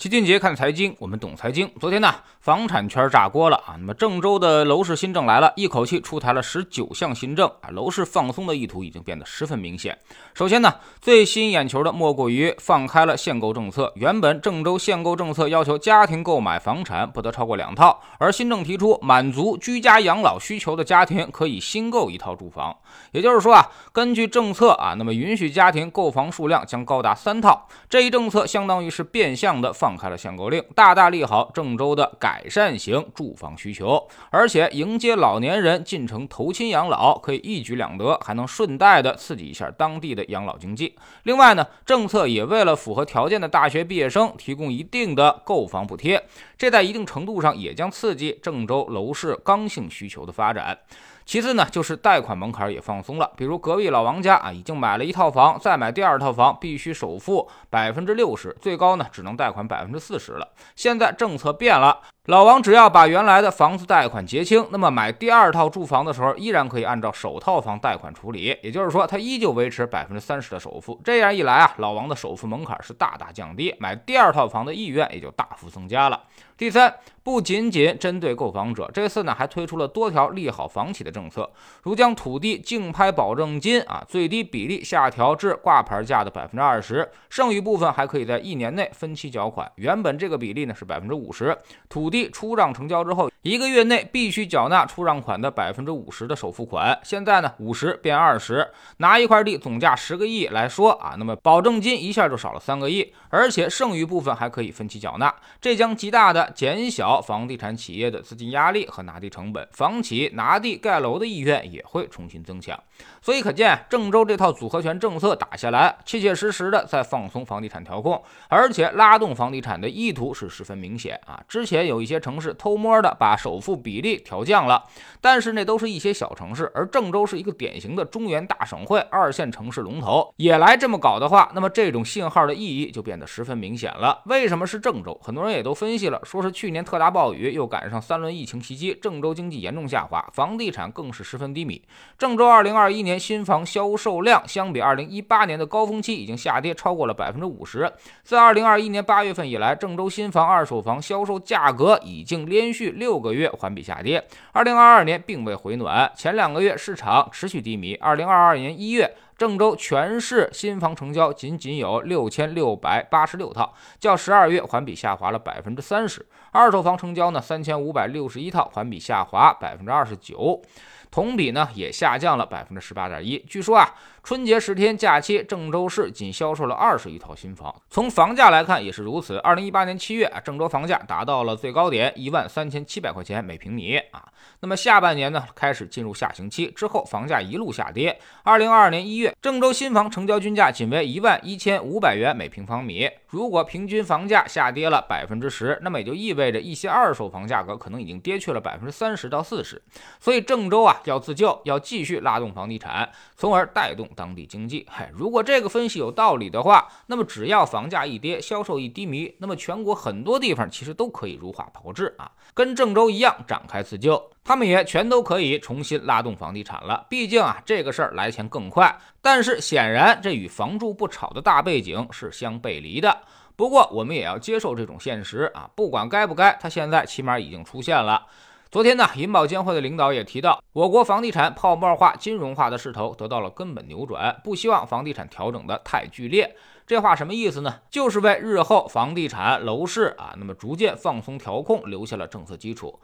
齐俊杰看财经，我们懂财经。昨天呢，房产圈炸锅了啊！那么郑州的楼市新政来了，一口气出台了十九项新政啊，楼市放松的意图已经变得十分明显。首先呢，最吸引眼球的莫过于放开了限购政策。原本郑州限购政策要求家庭购买房产不得超过两套，而新政提出，满足居家养老需求的家庭可以新购一套住房。也就是说啊，根据政策啊，那么允许家庭购房数量将高达三套。这一政策相当于是变相的放。放开了限购令，大大利好郑州的改善型住房需求，而且迎接老年人进城投亲养老，可以一举两得，还能顺带的刺激一下当地的养老经济。另外呢，政策也为了符合条件的大学毕业生提供一定的购房补贴，这在一定程度上也将刺激郑州楼市刚性需求的发展。其次呢，就是贷款门槛也放松了。比如隔壁老王家啊，已经买了一套房，再买第二套房必须首付百分之六十，最高呢只能贷款百分之四十了。现在政策变了。老王只要把原来的房子贷款结清，那么买第二套住房的时候，依然可以按照首套房贷款处理，也就是说，他依旧维持百分之三十的首付。这样一来啊，老王的首付门槛是大大降低，买第二套房的意愿也就大幅增加了。第三，不仅仅针对购房者，这次呢还推出了多条利好房企的政策，如将土地竞拍保证金啊最低比例下调至挂牌价的百分之二十，剩余部分还可以在一年内分期缴款。原本这个比例呢是百分之五十，土地。出让成交之后，一个月内必须缴纳出让款的百分之五十的首付款。现在呢，五十变二十，拿一块地总价十个亿来说啊，那么保证金一下就少了三个亿，而且剩余部分还可以分期缴纳，这将极大的减小房地产企业的资金压力和拿地成本，房企拿地盖楼的意愿也会重新增强。所以可见，郑州这套组合拳政策打下来，切切实实的在放松房地产调控，而且拉动房地产的意图是十分明显啊。之前有一些城市偷摸的把首付比例调降了，但是那都是一些小城市，而郑州是一个典型的中原大省会，二线城市龙头也来这么搞的话，那么这种信号的意义就变得十分明显了。为什么是郑州？很多人也都分析了，说是去年特大暴雨，又赶上三轮疫情袭击，郑州经济严重下滑，房地产更是十分低迷。郑州二零二一年新房销售量相比二零一八年的高峰期已经下跌超过了百分之五十。自二零二一年八月份以来，郑州新房、二手房销售价格已经连续六个月环比下跌。二零二二年并未回暖，前两个月市场持续低迷。二零二二年一月，郑州全市新房成交仅仅有六千六百八十六套，较十二月环比下滑了百分之三十。二手房成交呢，三千五百六十一套，环比下滑百分之二十九。同比呢也下降了百分之十八点一。据说啊，春节十天假期，郑州市仅销售了二十余套新房。从房价来看也是如此。二零一八年七月啊，郑州房价达到了最高点一万三千七百块钱每平米啊。那么下半年呢开始进入下行期，之后房价一路下跌。二零二二年一月，郑州新房成交均价仅为一万一千五百元每平方米。如果平均房价下跌了百分之十，那么也就意味着一些二手房价格可能已经跌去了百分之三十到四十。所以郑州啊。要自救，要继续拉动房地产，从而带动当地经济。嗨，如果这个分析有道理的话，那么只要房价一跌，销售一低迷，那么全国很多地方其实都可以如法炮制啊，跟郑州一样展开自救，他们也全都可以重新拉动房地产了。毕竟啊，这个事儿来钱更快。但是显然，这与房住不炒的大背景是相背离的。不过我们也要接受这种现实啊，不管该不该，它现在起码已经出现了。昨天呢，银保监会的领导也提到，我国房地产泡沫化、金融化的势头得到了根本扭转，不希望房地产调整的太剧烈。这话什么意思呢？就是为日后房地产楼市啊，那么逐渐放松调控留下了政策基础。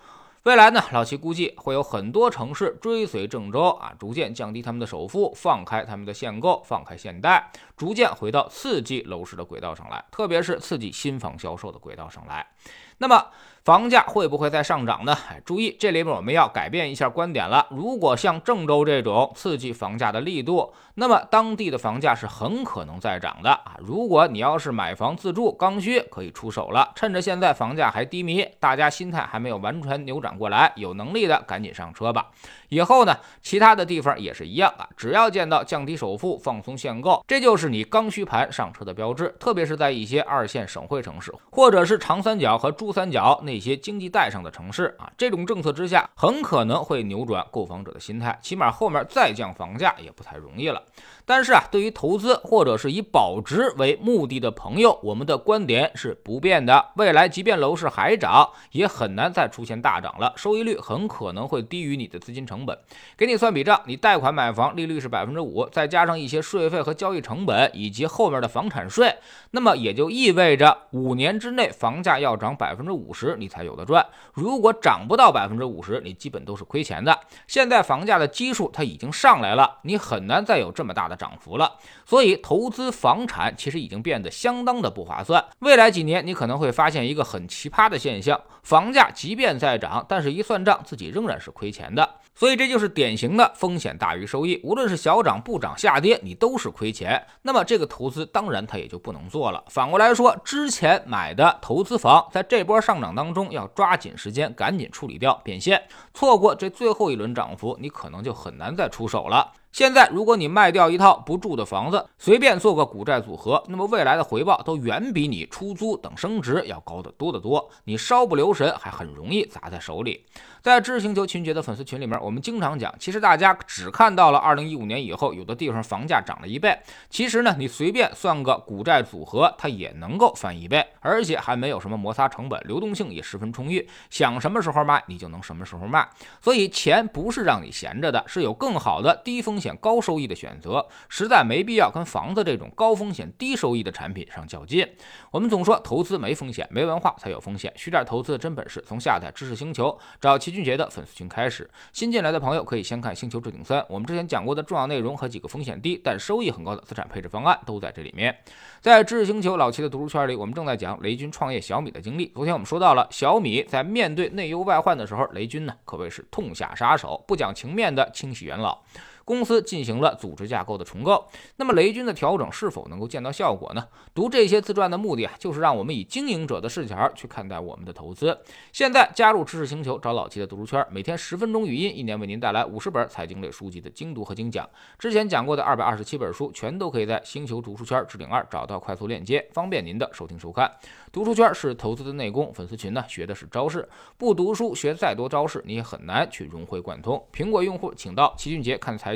未来呢，老齐估计会有很多城市追随郑州啊，逐渐降低他们的首付，放开他们的限购，放开限贷，逐渐回到刺激楼市的轨道上来，特别是刺激新房销售的轨道上来。那么房价会不会再上涨呢？哎，注意，这里面我们要改变一下观点了。如果像郑州这种刺激房价的力度，那么当地的房价是很可能再涨的啊。如果你要是买房自住刚需，可以出手了。趁着现在房价还低迷，大家心态还没有完全扭转过来，有能力的赶紧上车吧。以后呢，其他的地方也是一样啊。只要见到降低首付、放松限购，这就是你刚需盘上车的标志。特别是在一些二线省会城市，或者是长三角和珠。珠三角那些经济带上的城市啊。这种政策之下，很可能会扭转购房者的心态，起码后面再降房价也不太容易了。但是啊，对于投资或者是以保值为目的的朋友，我们的观点是不变的。未来即便楼市还涨，也很难再出现大涨了，收益率很可能会低于你的资金成本。给你算笔账，你贷款买房利率是百分之五，再加上一些税费和交易成本，以及后面的房产税，那么也就意味着五年之内房价要涨百百分之五十，你才有的赚。如果涨不到百分之五十，你基本都是亏钱的。现在房价的基数它已经上来了，你很难再有这么大的。涨幅了，所以投资房产其实已经变得相当的不划算。未来几年，你可能会发现一个很奇葩的现象：房价即便在涨，但是一算账，自己仍然是亏钱的。所以这就是典型的风险大于收益。无论是小涨、不涨、下跌，你都是亏钱。那么这个投资当然它也就不能做了。反过来说，之前买的投资房，在这波上涨当中，要抓紧时间，赶紧处理掉变现。错过这最后一轮涨幅，你可能就很难再出手了。现在，如果你卖掉一套不住的房子，随便做个股债组合，那么未来的回报都远比你出租等升值要高得多得多。你稍不留神，还很容易砸在手里。在知识星球秦杰的粉丝群里面，我们经常讲，其实大家只看到了2015年以后，有的地方房价涨了一倍。其实呢，你随便算个股债组合，它也能够翻一倍，而且还没有什么摩擦成本，流动性也十分充裕，想什么时候卖你就能什么时候卖。所以钱不是让你闲着的，是有更好的低风险。高收益的选择，实在没必要跟房子这种高风险低收益的产品上较劲。我们总说投资没风险，没文化才有风险。学点投资的真本事，从下载知识星球找齐俊杰的粉丝群开始。新进来的朋友可以先看《星球置顶三》，我们之前讲过的重要内容和几个风险低但收益很高的资产配置方案都在这里面。在知识星球老齐的读书圈里，我们正在讲雷军创业小米的经历。昨天我们说到了小米在面对内忧外患的时候，雷军呢可谓是痛下杀手，不讲情面的清洗元老。公司进行了组织架构的重构，那么雷军的调整是否能够见到效果呢？读这些自传的目的啊，就是让我们以经营者的视角去看待我们的投资。现在加入知识星球，找老齐的读书圈，每天十分钟语音，一年为您带来五十本财经类书籍的精读和精讲。之前讲过的二百二十七本书，全都可以在星球读书圈置顶二找到快速链接，方便您的收听收看。读书圈是投资的内功，粉丝群呢学的是招式。不读书学再多招式，你也很难去融会贯通。苹果用户请到齐俊杰看财